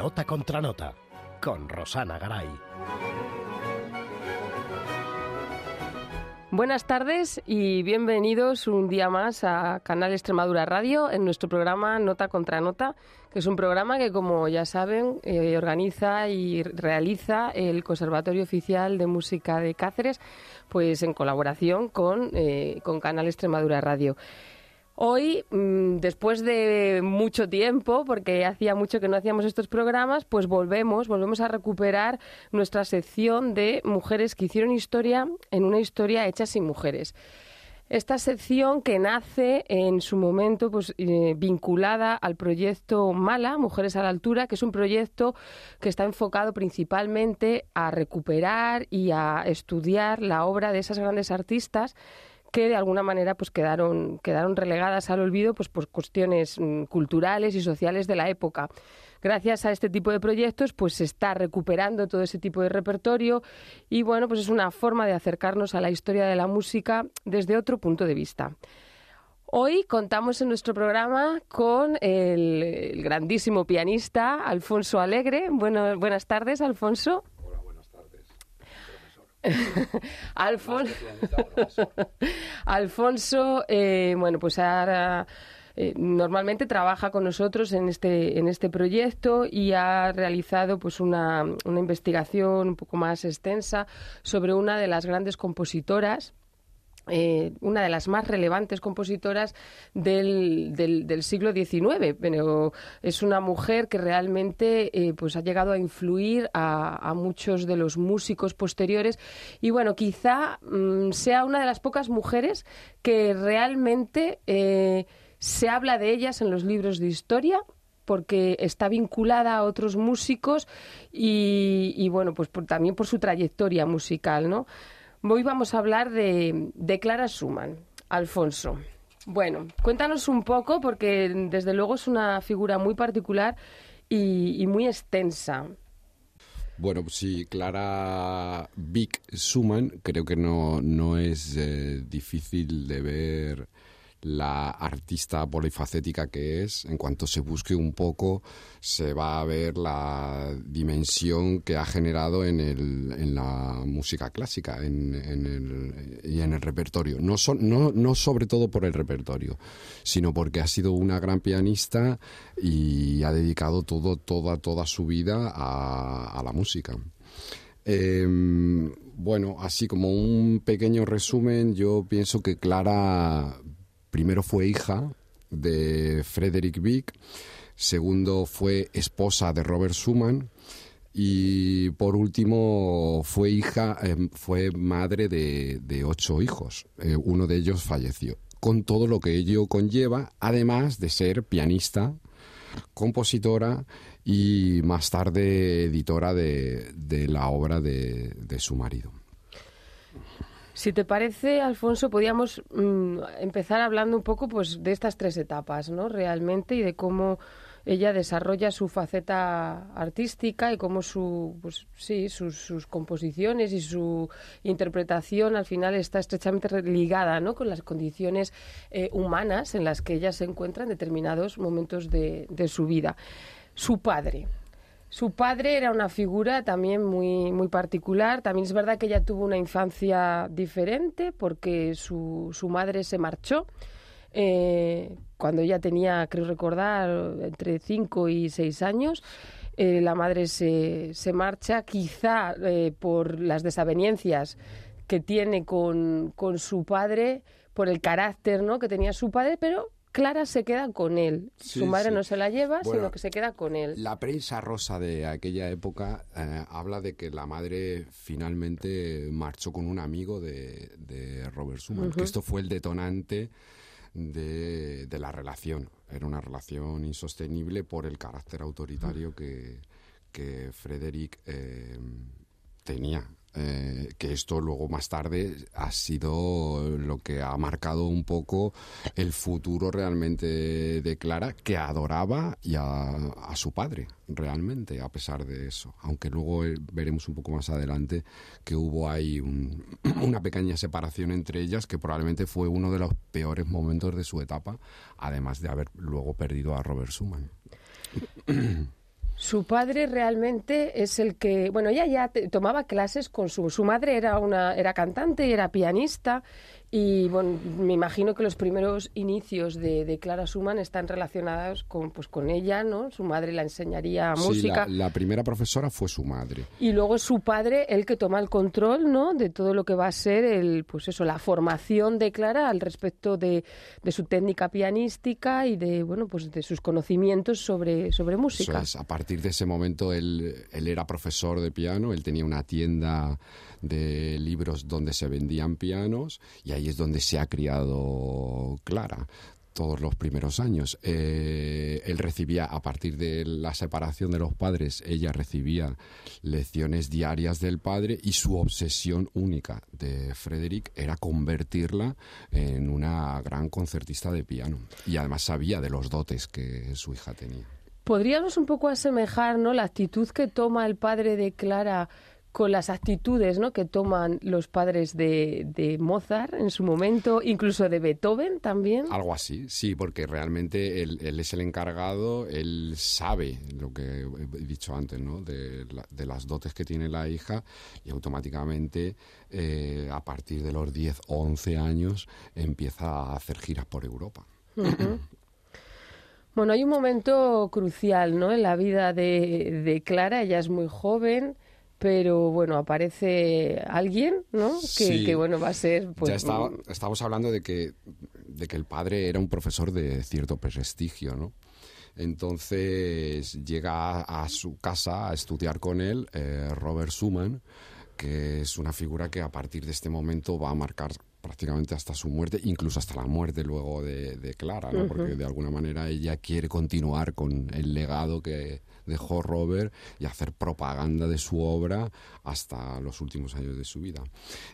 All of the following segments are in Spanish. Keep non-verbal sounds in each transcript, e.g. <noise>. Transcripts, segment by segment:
Nota contra Nota, con Rosana Garay. Buenas tardes y bienvenidos un día más a Canal Extremadura Radio en nuestro programa Nota contra Nota, que es un programa que, como ya saben, eh, organiza y realiza el Conservatorio Oficial de Música de Cáceres, pues en colaboración con, eh, con Canal Extremadura Radio. Hoy, mm, después de mucho tiempo, porque hacía mucho que no hacíamos estos programas, pues volvemos, volvemos a recuperar nuestra sección de mujeres que hicieron historia en una historia hecha sin mujeres. Esta sección que nace en su momento pues, eh, vinculada al proyecto Mala, Mujeres a la Altura, que es un proyecto que está enfocado principalmente a recuperar y a estudiar la obra de esas grandes artistas que de alguna manera pues quedaron, quedaron relegadas al olvido pues por cuestiones mm, culturales y sociales de la época. Gracias a este tipo de proyectos pues se está recuperando todo ese tipo de repertorio y bueno, pues es una forma de acercarnos a la historia de la música desde otro punto de vista. Hoy contamos en nuestro programa con el, grandísimo pianista Alfonso Alegre. Bueno, buenas tardes, Alfonso. <laughs> <laughs> Alfonso, eh, bueno, pues ahora eh, normalmente trabaja con nosotros en este en este proyecto y ha realizado pues una, una investigación un poco más extensa sobre una de las grandes compositoras eh, una de las más relevantes compositoras del, siglo XIX, pero es una mujer que realmente eh, pues ha llegado a influir a, muchos de los músicos posteriores y bueno, quizá mm, sea una de las pocas mujeres que realmente eh, se habla de ellas en los libros de historia porque está vinculada a otros músicos y, bueno, pues también por su trayectoria musical, ¿no? Hoy vamos a hablar de, Clara Schumann. Alfonso. Bueno, cuéntanos un poco, porque desde luego es una figura muy particular y, muy extensa. Bueno, sí, Clara Vic Schumann creo que no, no es eh, difícil de ver la artista polifacética que es, en cuanto se busque un poco, se va a ver la dimensión que ha generado en, el, en la música clásica en, el, y en el repertorio. No, no, sobre todo por el repertorio, sino porque ha sido una gran pianista y ha dedicado todo, toda, toda su vida a, la música. Em, bueno, así como un pequeño resumen, yo pienso que Clara primero fue hija de Frederick Wieck, segundo fue esposa de Robert Schumann y por último fue hija, em, fue madre de, ocho hijos. Eh, uno de ellos falleció. Con todo lo que ello conlleva, además de ser pianista, compositora y más tarde editora de, la obra de su marido. Si te parece, Alfonso, podríamos mm, empezar hablando un poco pues, de estas tres etapas, ¿no? Realmente, y de cómo ella desarrolla su faceta artística y cómo su, pues, sí, sus, composiciones y su interpretación al final está estrechamente ligada ¿no? con las condiciones eh, humanas en las que ella se encuentra en determinados momentos de, de su vida. Su padre, su padre era una figura también muy, muy particular. También es verdad que ella tuvo una infancia diferente porque su, su madre se marchó eh, cuando ella tenía, creo recordar, entre 5 y 6 años. Eh, la madre se, se marcha quizá eh, por las desavenencias que tiene con, con su padre, por el carácter ¿no? que tenía su padre, pero Clara se queda con él. Su madre no se la lleva, sino que se queda con él. La prensa rosa de aquella época eh, habla de que la madre finalmente marchó con un amigo de, Robert Schumann, que esto fue el detonante de, la relación. Era una relación insostenible por el carácter autoritario que, que Frederick eh, tenía. Eh, que esto luego más tarde ha sido lo que ha marcado un poco el futuro realmente de Clara, que adoraba y a, su padre realmente, a pesar de eso. Aunque luego eh, veremos un poco más adelante que hubo ahí <clears throat> una pequeña separación entre ellas, que probablemente fue uno de los peores momentos de su etapa, además de haber luego perdido a Robert Schumann. <clears throat> Su padre realmente es el que, bueno, ella ya tomaba clases con su, su madre era una era cantante y era pianista y bueno, me imagino que los primeros inicios de, Clara Schumann están relacionados con, pues, con ella, ¿no? Su madre la enseñaría música. Sí, la, primera profesora fue su madre. Y luego es su padre el que toma el control, ¿no? De todo lo que va a ser el, pues eso, la formación de Clara al respecto de, de su técnica pianística y de, bueno, pues de sus conocimientos sobre, sobre música. a partir de ese momento él, él era profesor de piano, él tenía una tienda de libros donde se vendían pianos y ahí es donde se ha criado Clara todos los primeros años. Eh, él recibía, a partir de la separación de los padres, ella recibía lecciones diarias del padre y su obsesión única de Frederick era convertirla en una gran concertista de piano. Y además sabía de los dotes que su hija tenía. Podríamos un poco asemejar ¿no? la actitud que toma el padre de Clara con las actitudes ¿no? que toman los padres de, de, Mozart en su momento, incluso de Beethoven también. Algo así, sí, porque realmente él, es el encargado, él sabe lo que he dicho antes, ¿no? de, de las dotes que tiene la hija y automáticamente eh, a partir de los 10 o 11 años empieza a hacer giras por Europa. Bueno, hay un momento crucial ¿no? en la vida de, de Clara, ella es muy joven pero bueno, aparece alguien, ¿no? Que, bueno, va a ser... Pues, ya estaba, estamos hablando de que, de que el padre era un profesor de cierto prestigio, ¿no? Entonces llega a, su casa a estudiar con él eh, Robert Schumann, que es una figura que a partir de este momento va a marcar prácticamente hasta su muerte, incluso hasta la muerte luego de, Clara, ¿no? porque de alguna manera ella quiere continuar con el legado que, dejó Robert y hacer propaganda de su obra hasta los últimos años de su vida.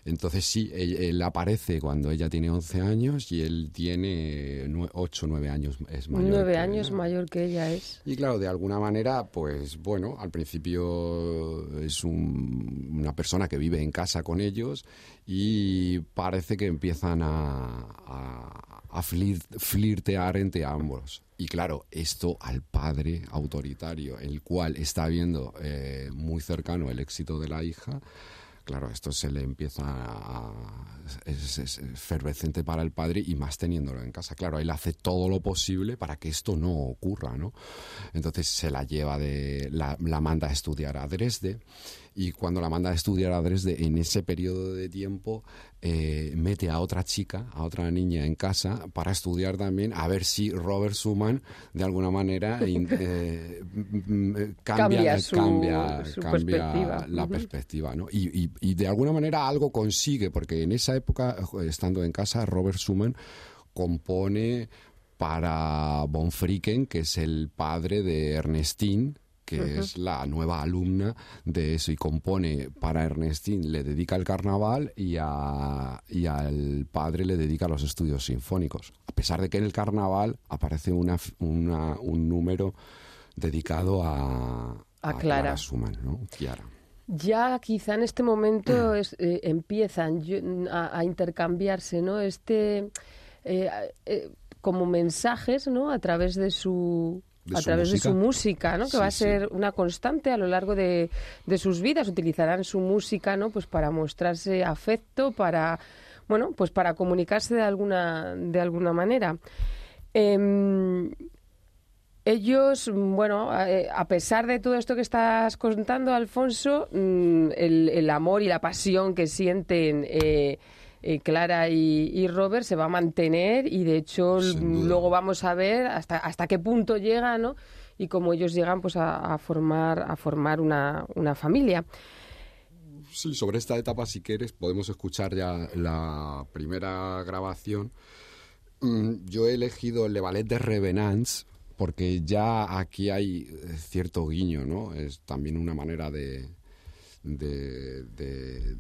Entonces sí, él, aparece cuando ella tiene 11 años y él tiene 8 o 9 años es mayor. 9 años mayor que ella es. Y claro, de alguna manera, pues bueno, al principio es una persona que vive en casa con ellos y parece que empiezan a, flirtear entre ambos. Y claro, esto al padre autoritario, el cual está viendo eh, muy cercano el éxito de la hija, claro, esto se le empieza a... Es, es, para el padre y más teniéndolo en casa. Claro, él hace todo lo posible para que esto no ocurra, ¿no? Entonces se la lleva de... la manda a estudiar a Dresde y cuando la manda a estudiar a Dresde, en ese periodo de tiempo, eh, mete a otra chica, a otra niña en casa para estudiar también, a ver si Robert Schumann de alguna manera <laughs> eh, cambia, su, perspectiva. la perspectiva. ¿no? Y, y, de alguna manera algo consigue, porque en esa época, estando en casa, Robert Schumann compone para von Fricken, que es el padre de Ernestine, que es la nueva alumna de eso y compone para Ernestín, le dedica el carnaval y, a, y al padre le dedica los estudios sinfónicos. A pesar de que en el carnaval aparece una, un número dedicado a, a, Clara. ¿no? Ya quizá en este momento es, eh, empiezan a, intercambiarse, ¿no? Este eh, eh, como mensajes, ¿no? A través de su a través de su música, ¿no? Que va a ser una constante a lo largo de, de, sus vidas. Utilizarán su música, ¿no? Pues para mostrarse afecto, para, bueno, pues para comunicarse de alguna, de alguna manera. Em, ellos, bueno, a, pesar de todo esto que estás contando, Alfonso, mm, el, el amor y la pasión que sienten eh, eh, Clara y, Robert se va a mantener y de hecho luego vamos a ver hasta, hasta qué punto llega, ¿no? Y cómo ellos llegan pues a, formar, a formar una, familia. Sí, sobre esta etapa, si quieres, podemos escuchar ya la primera grabación. Mm, yo he elegido Le Ballet de Revenance porque ya aquí hay eh, cierto guiño, ¿no? Es también una manera de, de, de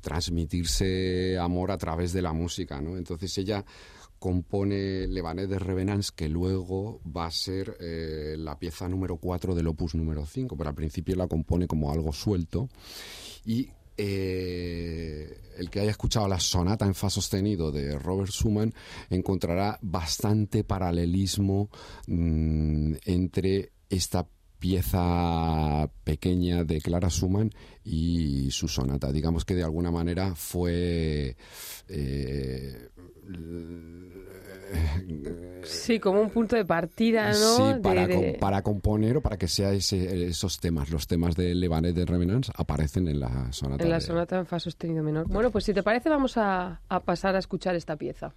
transmitirse amor a través de la música, ¿no? Entonces ella compone Levanet de Revenance, que luego va a ser eh, la pieza número 4 del opus número 5, pero al principio la compone como algo suelto. Y eh, el que haya escuchado la sonata en fa sostenido de Robert Schumann encontrará bastante paralelismo mm, entre esta pieza pequeña de Clara Schumann y su sonata. Digamos que de alguna manera fue... Eh, sí, como un punto de partida, ¿no? Sí, para, para componer o para que sea esos temas, los temas de Levanet de Revenance aparecen en la sonata. En la sonata en fa sostenido menor. Bueno, pues si te parece vamos a pasar a escuchar esta pieza.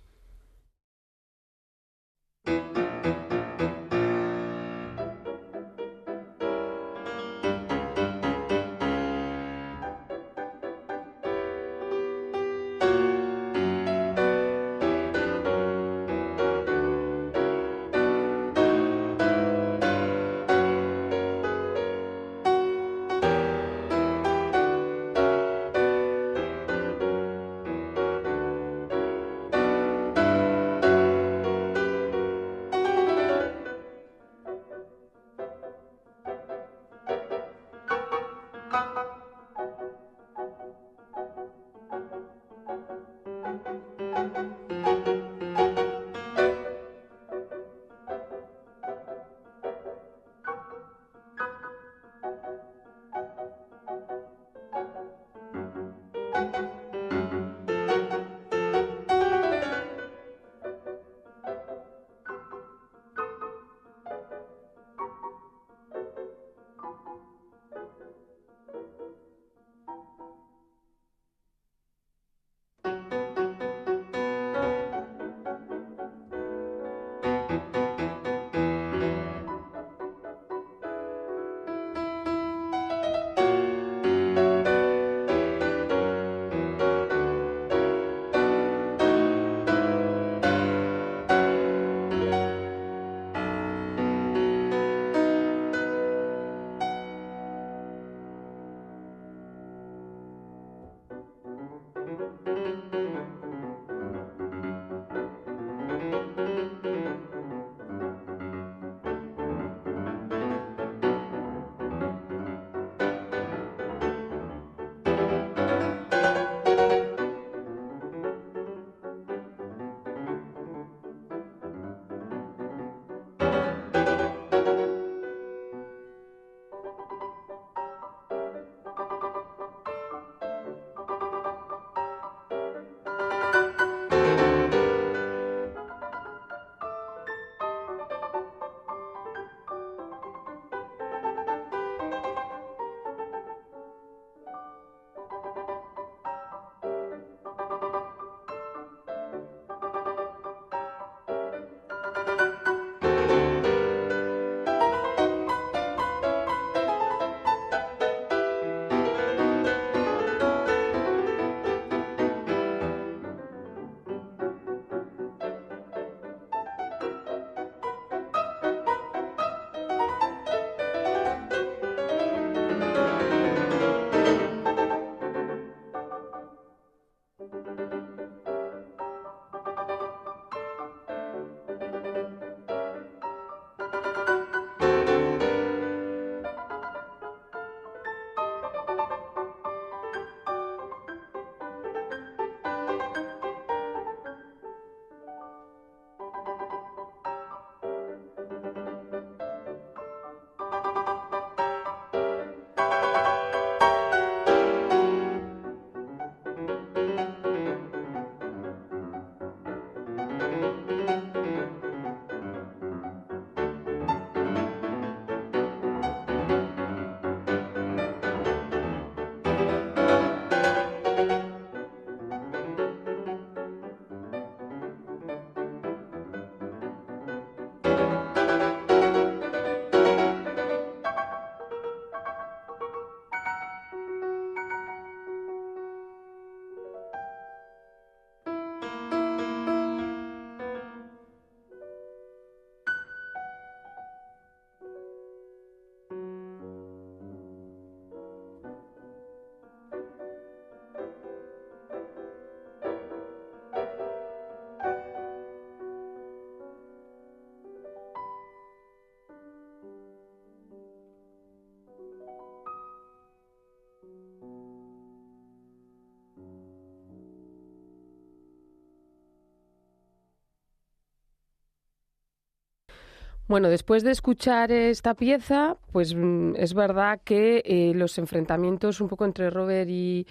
Bueno, después de escuchar esta pieza, pues mm, es verdad que eh, los enfrentamientos un poco entre Robert y,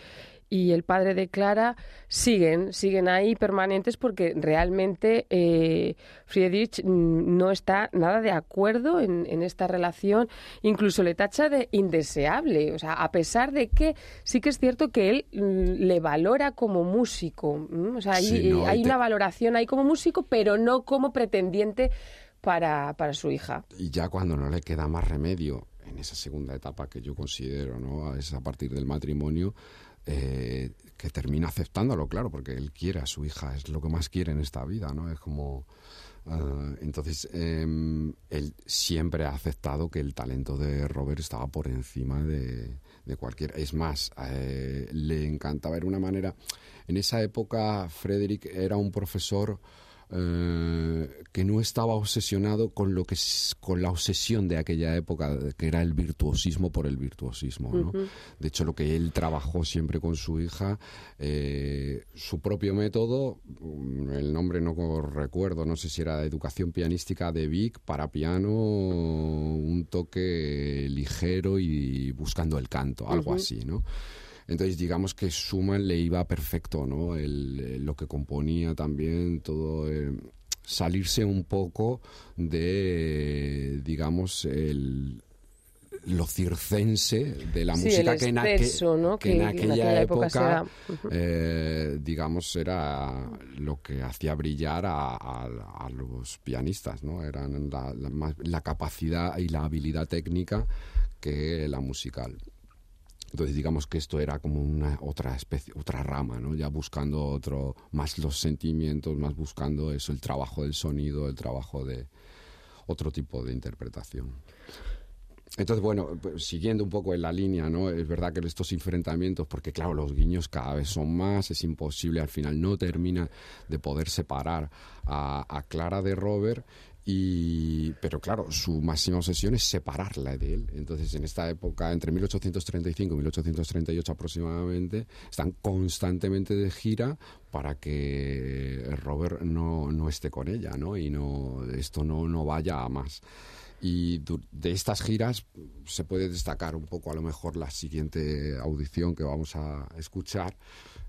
y el padre de Clara siguen, siguen ahí permanentes porque realmente eh, Friedrich no está nada de acuerdo en, esta relación, incluso le tacha de indeseable, o sea, a pesar de que sí que es cierto que él mm, le valora como músico, o sea, hay, hay una valoración ahí como músico, pero no como pretendiente para, para su hija. Y ya cuando no le queda más remedio en esa segunda etapa que yo considero, ¿no? Es a partir del matrimonio, eh, que termina aceptándolo, claro, porque él quiere a su hija, es lo que más quiere en esta vida, ¿no? Es como... Eh, entonces, em, él siempre ha aceptado que el talento de Robert estaba por encima de, de cualquier... Es más, eh, le encantaba, ver una manera... En esa época, Frederick era un profesor eh, que no estaba obsesionado con lo que con la obsesión de aquella época que era el virtuosismo por el virtuosismo ¿no? de hecho lo que él trabajó siempre con su hija eh, su propio método mm, el nombre no recuerdo no sé si era educación pianística de Vic para piano un toque ligero y buscando el canto algo así no entonces, digamos que Schumann le iba perfecto, ¿no? El, lo que componía también, todo. Eh, salirse un poco de, digamos, el, lo circense de la música que, en, aquella, época, eh, digamos, era lo que hacía brillar a, los pianistas, ¿no? Eran la, la, capacidad y la habilidad técnica que la musical. Entonces digamos que esto era como una otra especie, otra rama, ¿no? Ya buscando otro, más los sentimientos, más buscando eso, el trabajo del sonido, el trabajo de otro tipo de interpretación. Entonces, bueno, pues, siguiendo un poco en la línea, ¿no? Es verdad que estos enfrentamientos, porque claro, los guiños cada vez son más, es imposible, al final no termina de poder separar a, a Clara de Robert y, pero claro, su máxima obsesión es separarla de él. Entonces, en esta época, entre 1835 y 1838 aproximadamente, están constantemente de gira para que Robert no, no esté con ella, ¿no? Y no, esto no, no vaya a más. Y de estas giras se puede destacar un poco a lo mejor la siguiente audición que vamos a escuchar,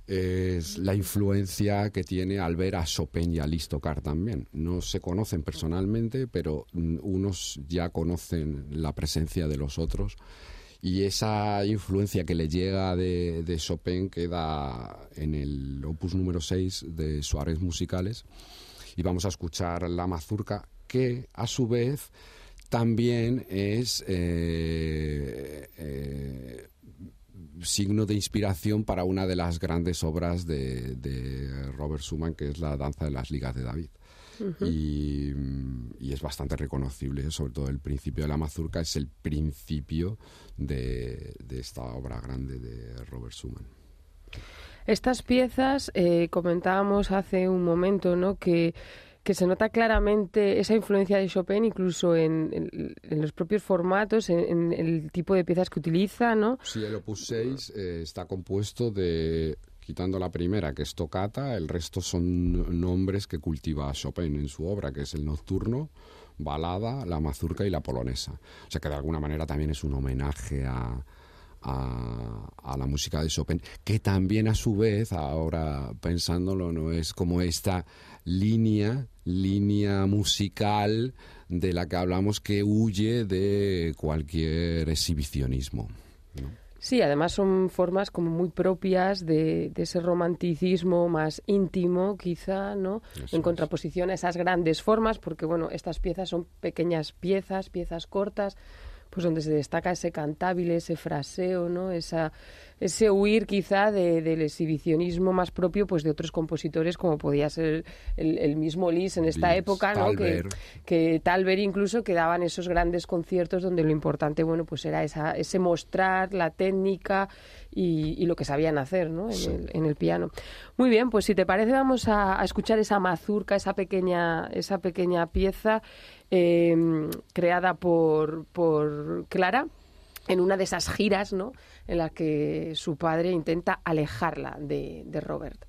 es la influencia que tiene al ver a Chopin y a Liszt tocar también. No se conocen personalmente, pero mm, unos ya conocen la presencia de los otros y esa influencia que le llega de, de Chopin queda en el opus número 6 de Suárez Musicales y vamos a escuchar la mazurca que a su vez también es eh, eh, signo de inspiración para una de las grandes obras de, Robert Schumann, que es la Danza de las Ligas de David. y, es bastante reconocible, sobre todo el principio de la mazurca es el principio de, esta obra grande de Robert Schumann. Estas piezas, eh, comentábamos hace un momento, ¿no? que que se nota claramente esa influencia de Chopin incluso en, los propios formatos, en, el tipo de piezas que utiliza, ¿no? Sí, el Opus 6 eh, está compuesto de, quitando la primera, que es tocata, el resto son nombres que cultiva Chopin en su obra, que es el nocturno, balada, la mazurca y la polonesa. O sea que de alguna manera también es un homenaje a, a, la música de Chopin, que también a su vez, ahora pensándolo, no es como esta línea, línea musical de la que hablamos que huye de cualquier exhibicionismo. Sí, además son formas como muy propias de, ese romanticismo más íntimo, quizá, ¿no? en contraposición a esas grandes formas, porque bueno, estas piezas son pequeñas piezas, piezas cortas, pues donde se destaca ese cantabile, ese fraseo, ¿no? Esa, ese huir quizá del exhibicionismo más propio pues de otros compositores como podía ser el, mismo Lis en esta época, ¿no? Que, que Talber incluso que daban esos grandes conciertos donde lo importante, bueno, pues era esa, ese mostrar la técnica y, lo que sabían hacer, ¿no? En, el, piano. Muy bien, pues si te parece vamos a, a escuchar esa mazurca, esa pequeña, esa pequeña pieza Em, creada por, por Clara en una de esas giras ¿no? en las que su padre intenta alejarla de, de Robert.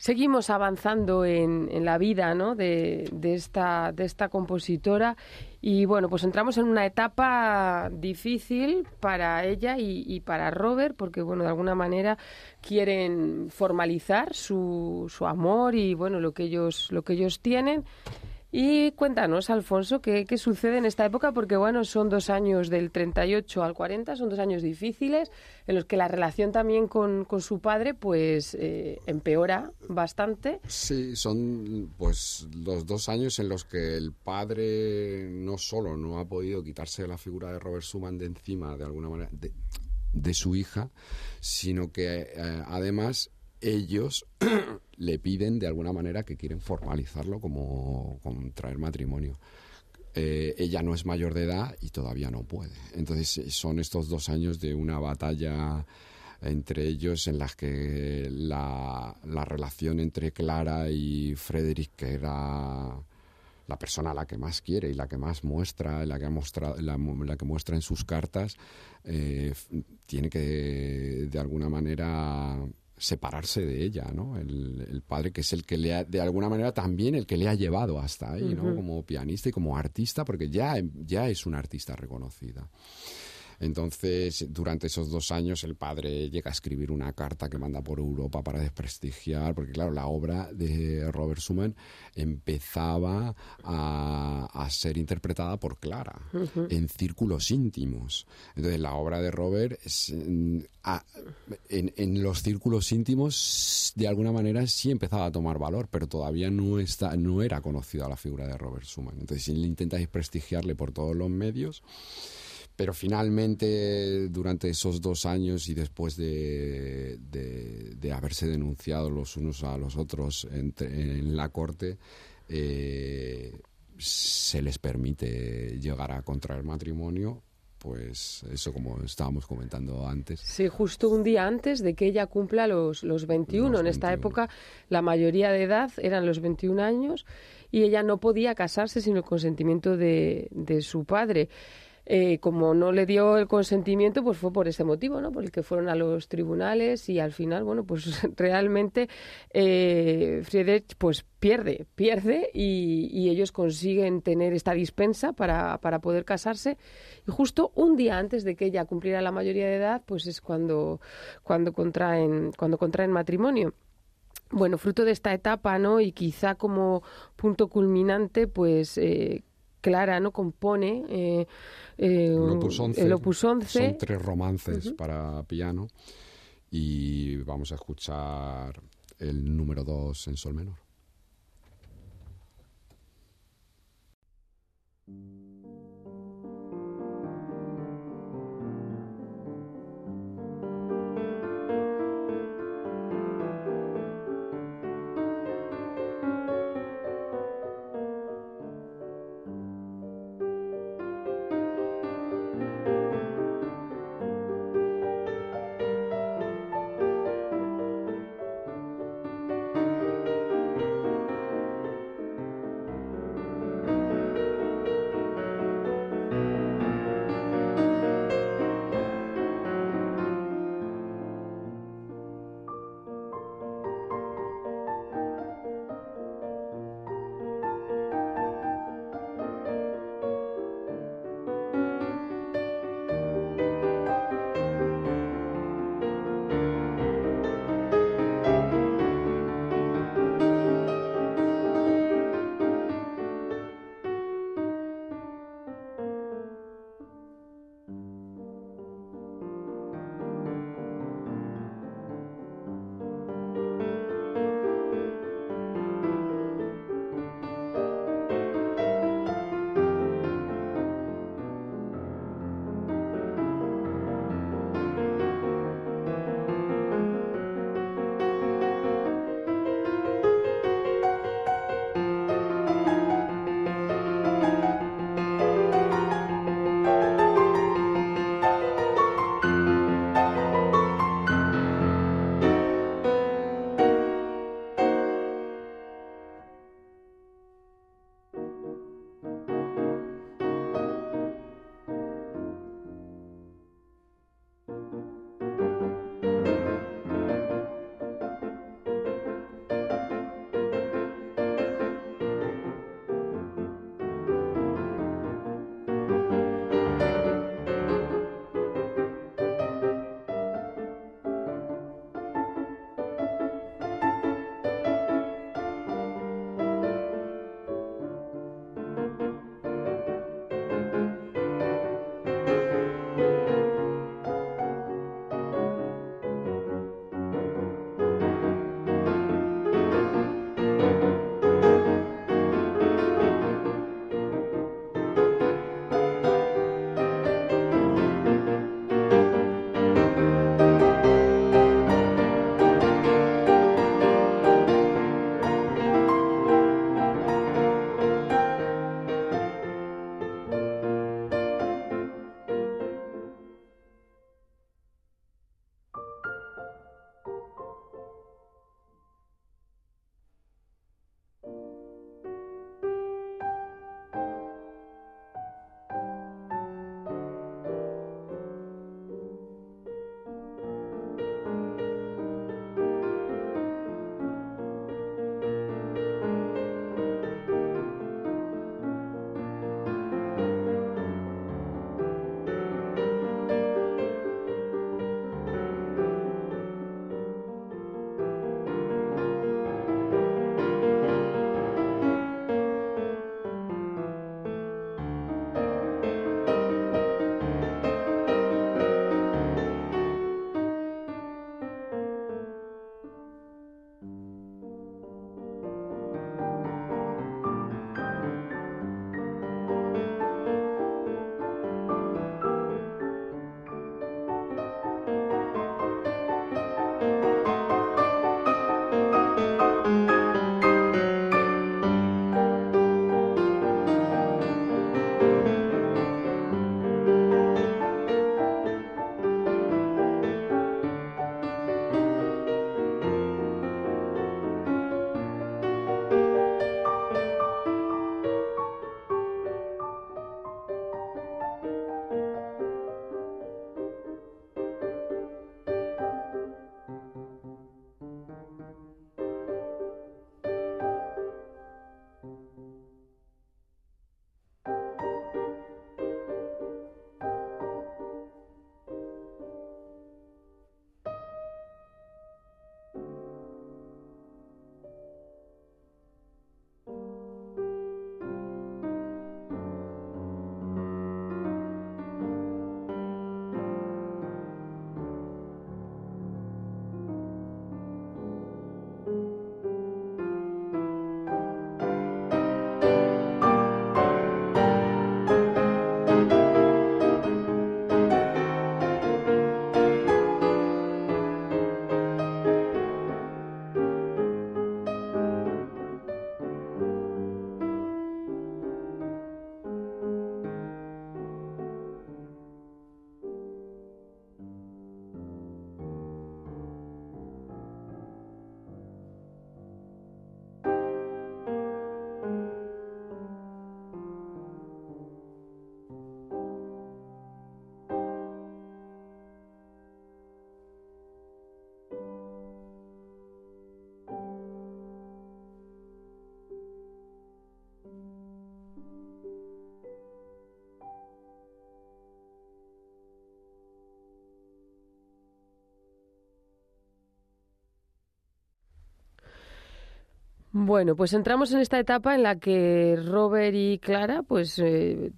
Seguimos avanzando en, la vida ¿no? de, esta, de esta compositora y bueno, pues entramos en una etapa difícil para ella y, para Robert porque bueno, de alguna manera quieren formalizar su, su amor y bueno, lo que ellos, lo que ellos tienen y cuéntanos, Alfonso, ¿qué, sucede en esta época? Porque, bueno, son dos años del 38 al 40, son dos años difíciles en los que la relación también con, su padre, pues, eh, empeora bastante. Sí, son, pues, los dos años en los que el padre no solo no ha podido quitarse la figura de Robert Schumann de encima, de alguna manera, de, su hija, sino que, eh, además, ellos <clears throat> le piden de alguna manera que quieren formalizarlo como contraer matrimonio. Eh, ella no es mayor de edad y todavía no puede. Entonces eh, son estos dos años de una batalla entre ellos en las que la, relación entre Clara y Frederick, que era la persona la que más quiere y la que más muestra, la que, ha la, que muestra en sus cartas, eh, tiene que de alguna manera separarse de ella, ¿no? El, padre que es el que le ha, de alguna manera también el que le ha llevado hasta ahí, ¿no? Como pianista y como artista, porque ya, ya es una artista reconocida. Entonces, durante esos dos años, el padre llega a escribir una carta que manda por Europa para desprestigiar, porque claro, la obra de Robert Schumann empezaba a, ser interpretada por Clara en círculos íntimos. Entonces, la obra de Robert, en, los círculos íntimos, de alguna manera sí empezaba a tomar valor, pero todavía no, está, no era conocida la figura de Robert Schumann. Entonces, él intenta desprestigiarle por todos los medios. Pero finalmente, durante esos dos años y después de, de, haberse denunciado los unos a los otros en la corte, eh, se les permite llegar a contraer matrimonio pues eso como estábamos comentando antes. Sí, justo un día antes de que ella cumpla los, los 21. en esta época la mayoría de edad eran los 21 años y ella no podía casarse sin el consentimiento de, de su padre. Eh, como no le dio el consentimiento, pues fue por ese motivo, ¿no? Por el que fueron a los tribunales y al final, bueno, pues <laughs> realmente eh, Friedrich pues pierde, pierde y, ellos consiguen tener esta dispensa para, para poder casarse y justo un día antes de que ella cumpliera la mayoría de edad, pues es cuando, cuando, contraen, cuando contraen matrimonio bueno, fruto de esta etapa, ¿no? Y quizá como punto culminante, pues eh, Clara no compone eh, eh, el, opus 11, Son tres romances para piano y vamos a escuchar el número 2 en sol menor. Bueno, pues entramos en esta etapa en la que Robert y Clara pues eh,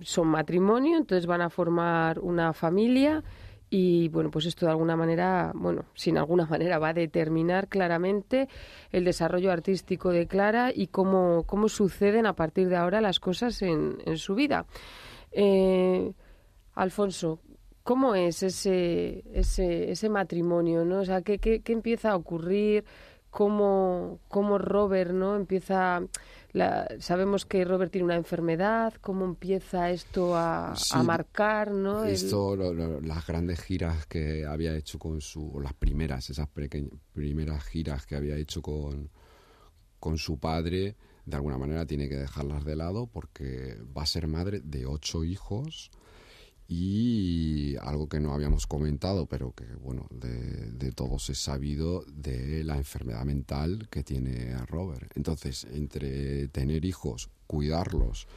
son matrimonio, entonces van a formar una familia y bueno, pues esto de alguna manera, bueno, sin alguna <laughs> manera va a determinar claramente el desarrollo artístico de Clara y cómo, cómo suceden a partir de ahora las cosas en, en su vida. Eh, Alfonso, ¿cómo es ese, ese, ese matrimonio? ¿no? O sea, ¿qué, qué, qué empieza a ocurrir? Cómo, cómo Robert no empieza la, sabemos que Robert tiene una enfermedad cómo empieza esto a, marcar no esto las grandes giras que había hecho con su las primeras esas primeras giras que había hecho con con su padre de alguna manera tiene que dejarlas de lado porque va a ser madre de ocho hijos y algo que no habíamos comentado, pero que bueno, de, todos es sabido de la enfermedad mental que tiene Robert. Entonces, entre tener hijos, cuidarlos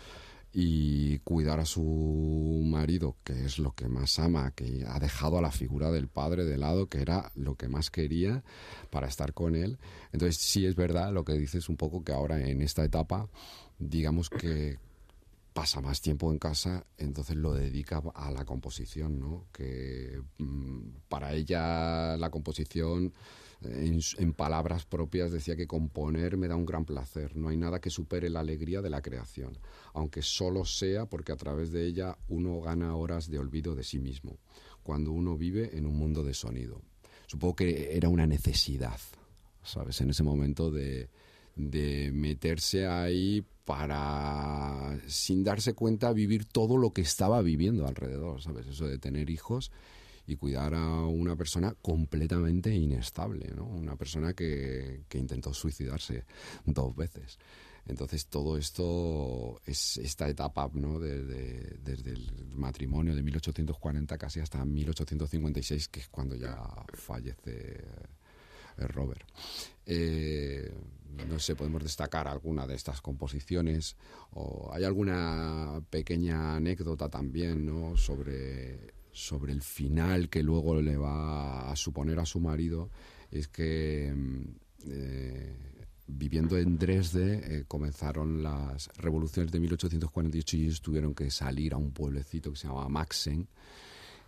y cuidar a su marido, que es lo que más ama, que ha dejado a la figura del padre de lado, que era lo que más quería para estar con él. Entonces, sí es verdad lo que dices un poco que ahora en esta etapa, digamos que pasa más tiempo en casa, entonces lo dedica a la composición, ¿no? Que mm, para ella la composición, en, palabras propias, decía que componer me da un gran placer. No hay nada que supere la alegría de la creación, aunque solo sea porque a través de ella uno gana horas de olvido de sí mismo, cuando uno vive en un mundo de sonido. Supongo que era una necesidad, ¿sabes? En ese momento de, de meterse ahí para, sin darse cuenta, vivir todo lo que estaba viviendo alrededor, ¿sabes? Eso de tener hijos y cuidar a una persona completamente inestable, ¿no? Una persona que, que intentó suicidarse dos veces. Entonces todo esto es esta etapa, ¿no? De, desde el matrimonio de 1840 casi hasta 1856, que es cuando ya fallece Robert. Eh, no sé, podemos destacar alguna de estas composiciones o hay alguna pequeña anécdota también, ¿no? Sobre, sobre el final que luego le va a suponer a su marido, es que mm, eh, viviendo en Dresde eh, comenzaron las revoluciones de 1848 y ellos tuvieron que salir a un pueblecito que se llamaba Maxen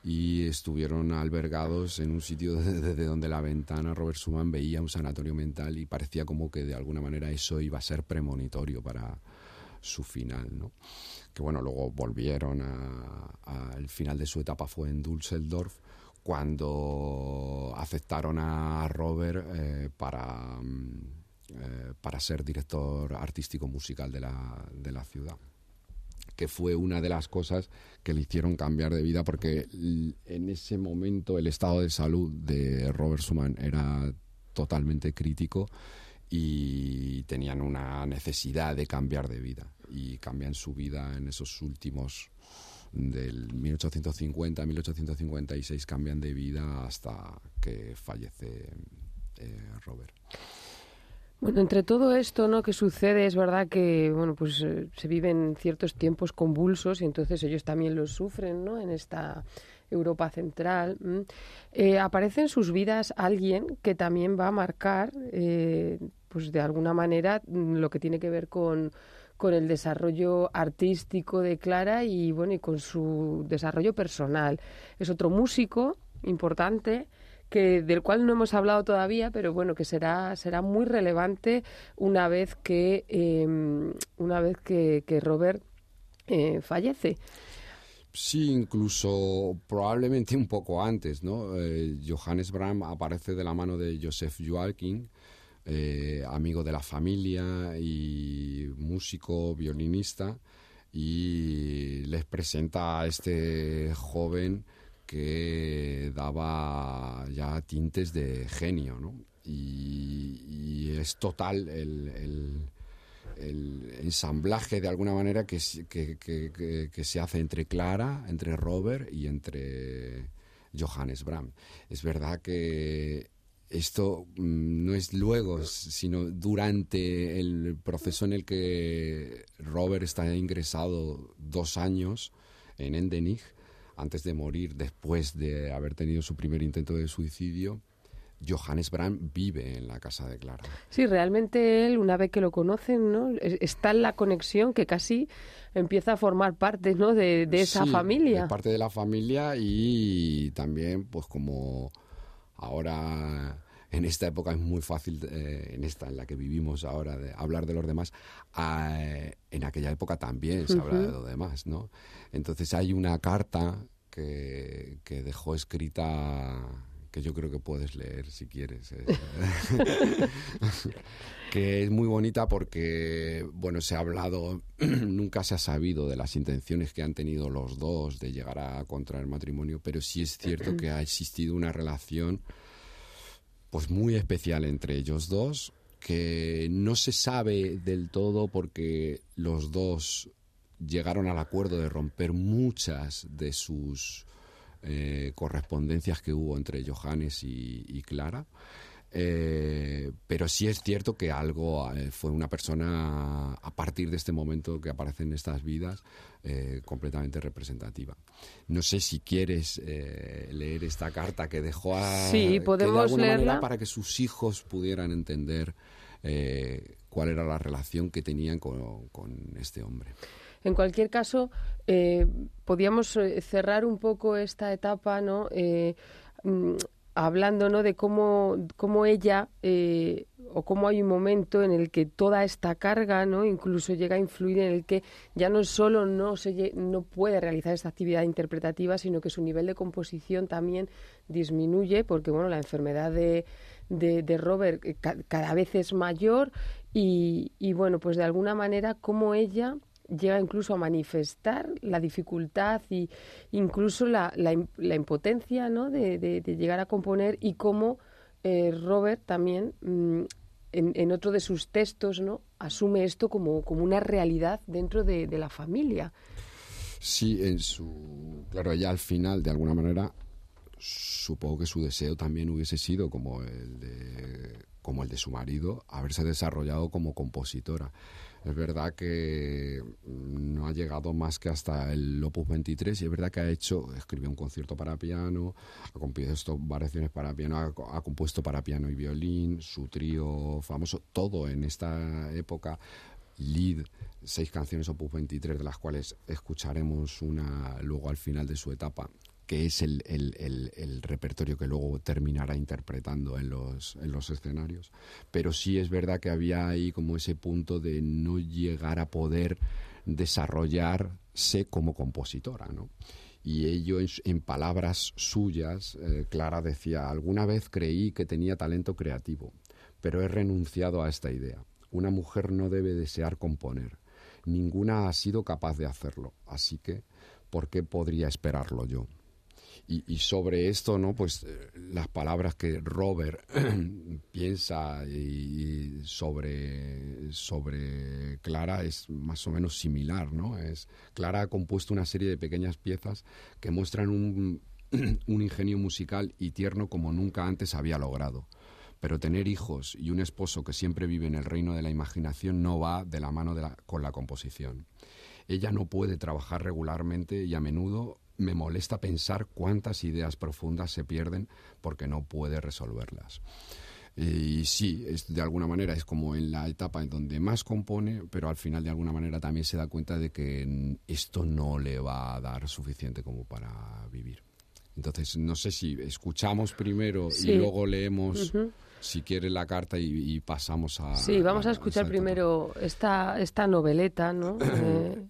y estuvieron albergados en un sitio <laughs> desde donde la ventana Robert Schumann veía un sanatorio mental y parecía como que de alguna manera eso iba a ser premonitorio para su final, ¿no? Que bueno, luego volvieron al final de su etapa fue en Düsseldorf cuando aceptaron a Robert eh, para, mm, eh, para ser director artístico musical de la, de la ciudad que fue una de las cosas que le hicieron cambiar de vida porque en ese momento el estado de salud de Robert Schumann era totalmente crítico y tenían una necesidad de cambiar de vida y cambian su vida en esos últimos del 1850 1856 cambian de vida hasta que fallece eh, Robert. Bueno, entre todo esto, ¿no? Que sucede es verdad que, bueno, pues eh, se viven ciertos tiempos convulsos y entonces ellos también los sufren, ¿no? En esta Europa central. Eh, aparece en sus vidas alguien que también va a marcar, eh, pues de alguna manera, mm, lo que tiene que ver con con el desarrollo artístico de Clara y bueno y con su desarrollo personal. Es otro músico importante que del cual no hemos hablado todavía, pero bueno, que será será muy relevante una vez que em, una vez que, Robert eh, fallece. Sí, incluso probablemente un poco antes, ¿no? Eh, Johannes Brahms aparece de la mano de Joseph Joachim, eh, amigo de la familia y músico, violinista, y les presenta a este joven que daba ya tintes de genio, ¿no? Y, es total el, ensamblaje de alguna manera que, que, se hace entre Clara, entre Robert y entre Johannes Brahms. Es verdad que esto mm, no es luego, sino durante el proceso en el que Robert está ingresado dos años en Endenich, antes de morir, después de haber tenido su primer intento de suicidio, Johannes Brand vive en la casa de Clara. Sí, realmente él, una vez que lo conocen, ¿no? está en la conexión que casi empieza a formar parte ¿no? de, esa sí, familia. Es parte de la familia y también, pues como ahora en esta época es muy fácil, eh, en esta en la que vivimos ahora, de hablar de los demás, eh, en aquella época también se habla de los demás, ¿no? Entonces hay una carta que, que dejó escrita que yo creo que puedes leer si quieres. Eh. <laughs> que es muy bonita porque, bueno, se ha hablado, <clears throat> nunca se ha sabido de las intenciones que han tenido los dos de llegar a contraer matrimonio, pero sí es cierto <clears throat> que ha existido una relación pues muy especial entre ellos dos, que no se sabe del todo porque los dos llegaron al acuerdo de romper muchas de sus eh, correspondencias que hubo entre Johannes y, Clara. Eh, pero sí es cierto que algo eh, fue una persona a partir de este momento que aparece en estas vidas completamente representativa. No sé si quieres leer esta carta que dejó a sí, podemos leerla para que sus hijos pudieran entender cuál era la relación que tenían con este hombre. En cualquier caso, eh, podíamos eh, cerrar un poco esta etapa, ¿no? Eh, hablando ¿no? de cómo, cómo ella o cómo hay un momento en el que toda esta carga no incluso llega a influir en el que ya no solo no se no puede realizar esta actividad interpretativa sino que su nivel de composición también disminuye porque bueno la enfermedad de, de, Robert cada vez es mayor y, y bueno pues de alguna manera como ella llega incluso a manifestar la dificultad y incluso la, la, impotencia ¿no? de, llegar a componer y cómo eh, Robert también mm, en, en, otro de sus textos ¿no? asume esto como, como una realidad dentro de, la familia. Sí, en su claro, ella al final de alguna manera supongo que su deseo también hubiese sido como el de como el de su marido haberse desarrollado como compositora es verdad que no ha llegado más que hasta el Opus 23 y es verdad que ha hecho, escribió un concierto para piano, ha compuesto variaciones para piano, ha, compuesto para piano y violín, su trío famoso, todo en esta época. Lead, seis canciones Opus 23, de las cuales escucharemos una luego al final de su etapa que es el, repertorio que luego terminará interpretando en los, en los escenarios. Pero sí es verdad que había ahí como ese punto de no llegar a poder desarrollarse como compositora, ¿no? Y ello, en, palabras suyas, eh, Clara decía, alguna vez creí que tenía talento creativo, pero he renunciado a esta idea. Una mujer no debe desear componer. Ninguna ha sido capaz de hacerlo, así que, ¿por qué podría esperarlo yo? Y, sobre esto, ¿no? Pues eh, las palabras que Robert <clears throat> piensa y sobre, sobre Clara es más o menos similar, ¿no? Es, Clara ha compuesto una serie de pequeñas piezas que muestran un, <clears throat> un ingenio musical y tierno como nunca antes había logrado. Pero tener hijos y un esposo que siempre vive en el reino de la imaginación no va de la mano de la, con la composición. Ella no puede trabajar regularmente y a menudo me molesta pensar cuántas ideas profundas se pierden porque no puede resolverlas. Y sí, es, de alguna manera es como en la etapa en donde más compone, pero al final de alguna manera también se da cuenta de que esto no le va a dar suficiente como para vivir. Entonces, no sé si escuchamos primero y luego leemos, si quiere, la carta y, pasamos a... Sí, vamos a, escuchar primero esta, esta noveleta, ¿no? <clears throat> Eh,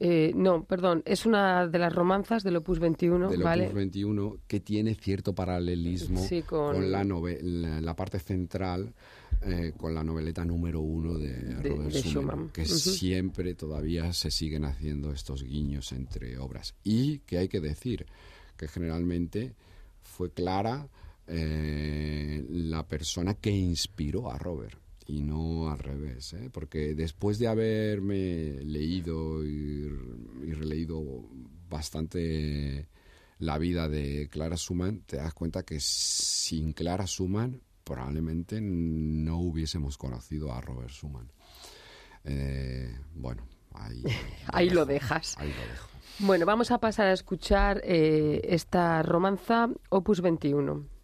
eh, no, perdón, es una de las romanzas del Opus 21, del Opus 21 que tiene cierto paralelismo con, la, la, parte central, eh, con la noveleta número uno de, Robert Schumann, que siempre todavía se siguen haciendo estos guiños entre obras. Y que hay que decir que generalmente fue Clara eh, la persona que inspiró a Robert y no al revés, ¿eh? porque después de haberme leído y, releído bastante la vida de Clara Schumann, te das cuenta que sin Clara Schumann probablemente no hubiésemos conocido a Robert Schumann. Eh, bueno, ahí, <laughs> ahí lo dejas. Ahí lo dejo. Bueno, vamos a pasar a escuchar eh, esta romanza Opus 21.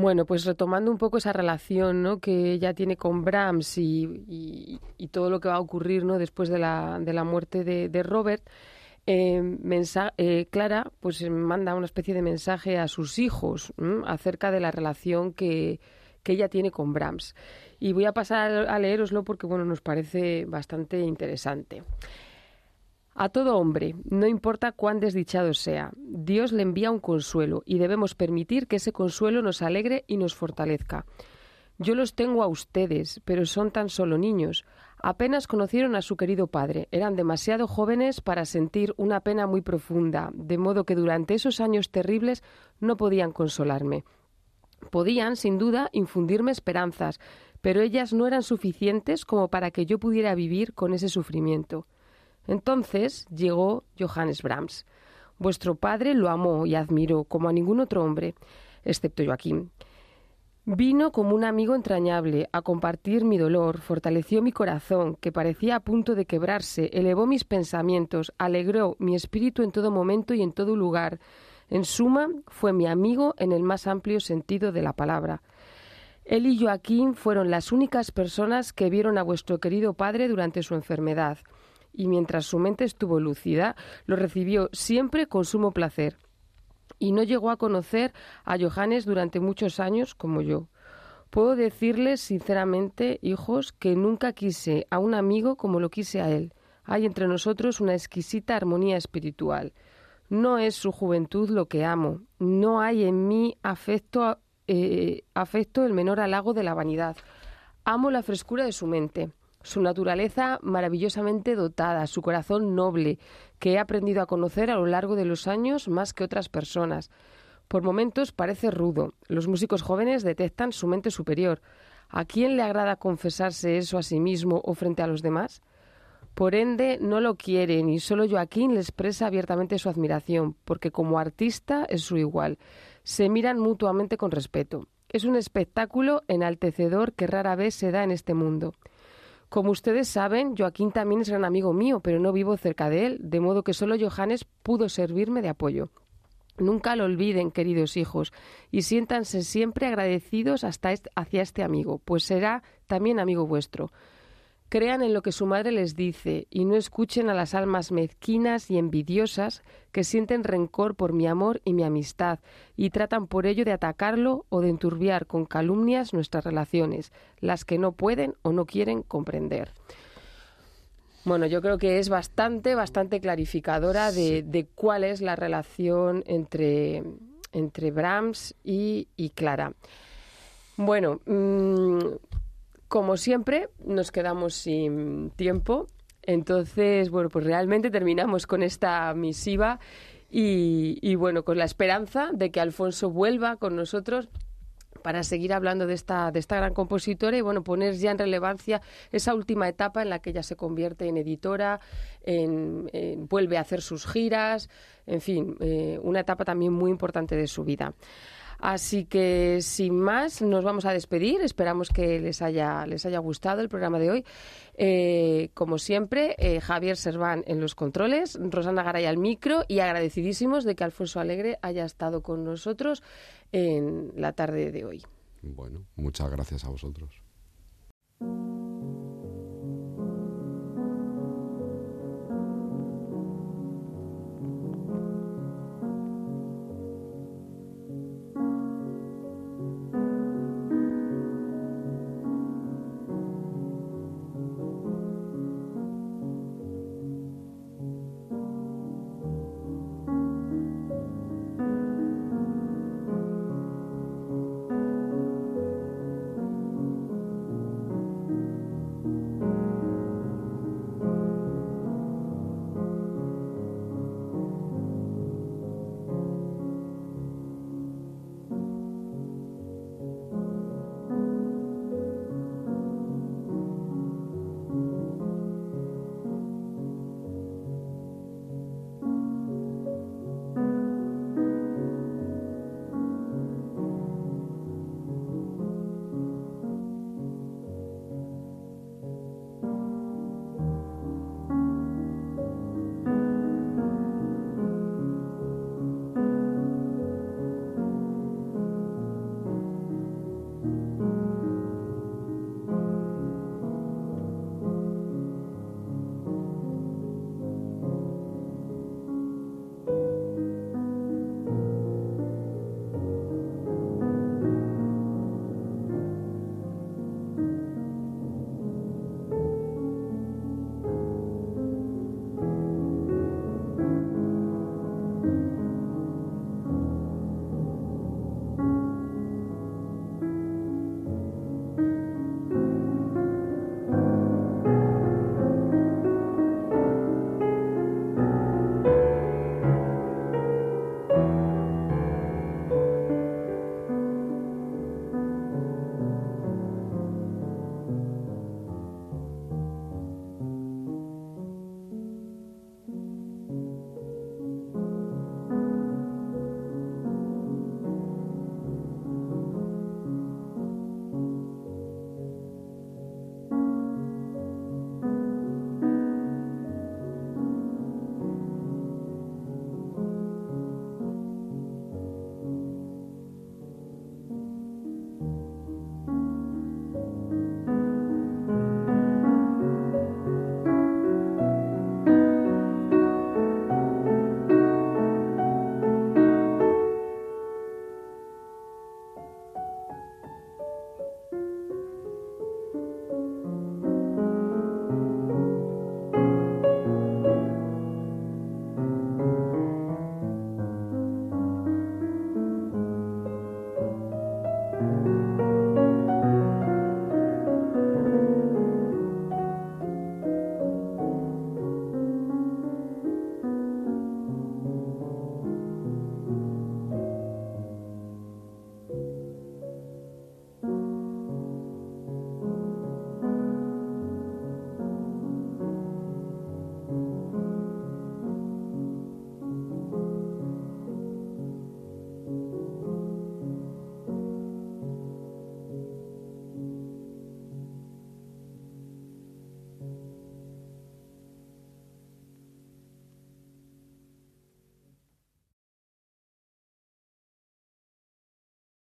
Bueno, pues retomando un poco esa relación ¿no? que ella tiene con Brahms y, todo lo que va a ocurrir ¿no? después de la, de la muerte de, Robert, eh, eh, Clara pues manda una especie de mensaje a sus hijos acerca de la relación que, que ella tiene con Brahms. Y voy a pasar a leeroslo porque bueno, nos parece bastante interesante. A todo hombre, no importa cuán desdichado sea, Dios le envía un consuelo y debemos permitir que ese consuelo nos alegre y nos fortalezca. Yo los tengo a ustedes, pero son tan solo niños. Apenas conocieron a su querido padre, eran demasiado jóvenes para sentir una pena muy profunda, de modo que durante esos años terribles no podían consolarme. Podían, sin duda, infundirme esperanzas, pero ellas no eran suficientes como para que yo pudiera vivir con ese sufrimiento. Entonces llegó Johannes Brahms. Vuestro padre lo amó y admiró como a ningún otro hombre, excepto Joaquín. Vino como un amigo entrañable a compartir mi dolor, fortaleció mi corazón, que parecía a punto de quebrarse, elevó mis pensamientos, alegró mi espíritu en todo momento y en todo lugar. En suma, fue mi amigo en el más amplio sentido de la palabra. Él y Joaquín fueron las únicas personas que vieron a vuestro querido padre durante su enfermedad y mientras su mente estuvo lúcida, lo recibió siempre con sumo placer. Y no llegó a conocer a Johannes durante muchos años como yo. Puedo decirles sinceramente, hijos, que nunca quise a un amigo como lo quise a él. Hay entre nosotros una exquisita armonía espiritual. No es su juventud lo que amo. No hay en mí afecto, eh, afecto el menor halago de la vanidad. Amo la frescura de su mente su naturaleza maravillosamente dotada, su corazón noble, que he aprendido a conocer a lo largo de los años más que otras personas. Por momentos parece rudo. Los músicos jóvenes detectan su mente superior. ¿A quién le agrada confesarse eso a sí mismo o frente a los demás? Por ende, no lo quieren y solo Joaquín le expresa abiertamente su admiración, porque como artista es su igual. Se miran mutuamente con respeto. Es un espectáculo enaltecedor que rara vez se da en este mundo. Como ustedes saben, Joaquín también es gran amigo mío, pero no vivo cerca de él, de modo que solo Johannes pudo servirme de apoyo. Nunca lo olviden, queridos hijos, y siéntanse siempre agradecidos hasta hacia este amigo, pues será también amigo vuestro. Crean en lo que su madre les dice y no escuchen a las almas mezquinas y envidiosas que sienten rencor por mi amor y mi amistad y tratan por ello de atacarlo o de enturbiar con calumnias nuestras relaciones, las que no pueden o no quieren comprender. Bueno, yo creo que es bastante, bastante clarificadora de, cuál es la relación entre, entre Brahms y, Clara. Bueno, mm, como siempre, nos quedamos sin tiempo. Entonces, bueno, pues realmente terminamos con esta misiva y, bueno, con la esperanza de que Alfonso vuelva con nosotros para seguir hablando de esta, de esta gran compositora y bueno, poner ya en relevancia esa última etapa en la que ella se convierte en editora, en, vuelve a hacer sus giras, en fin, eh, una etapa también muy importante de su vida. Así que sin más, nos vamos a despedir. Esperamos que les haya, les haya gustado el programa de hoy. Eh, como siempre, eh, Javier Serván en los controles, Rosana Garay al micro y agradecidísimos de que Alfonso Alegre haya estado con nosotros en la tarde de hoy. Bueno, muchas gracias a vosotros.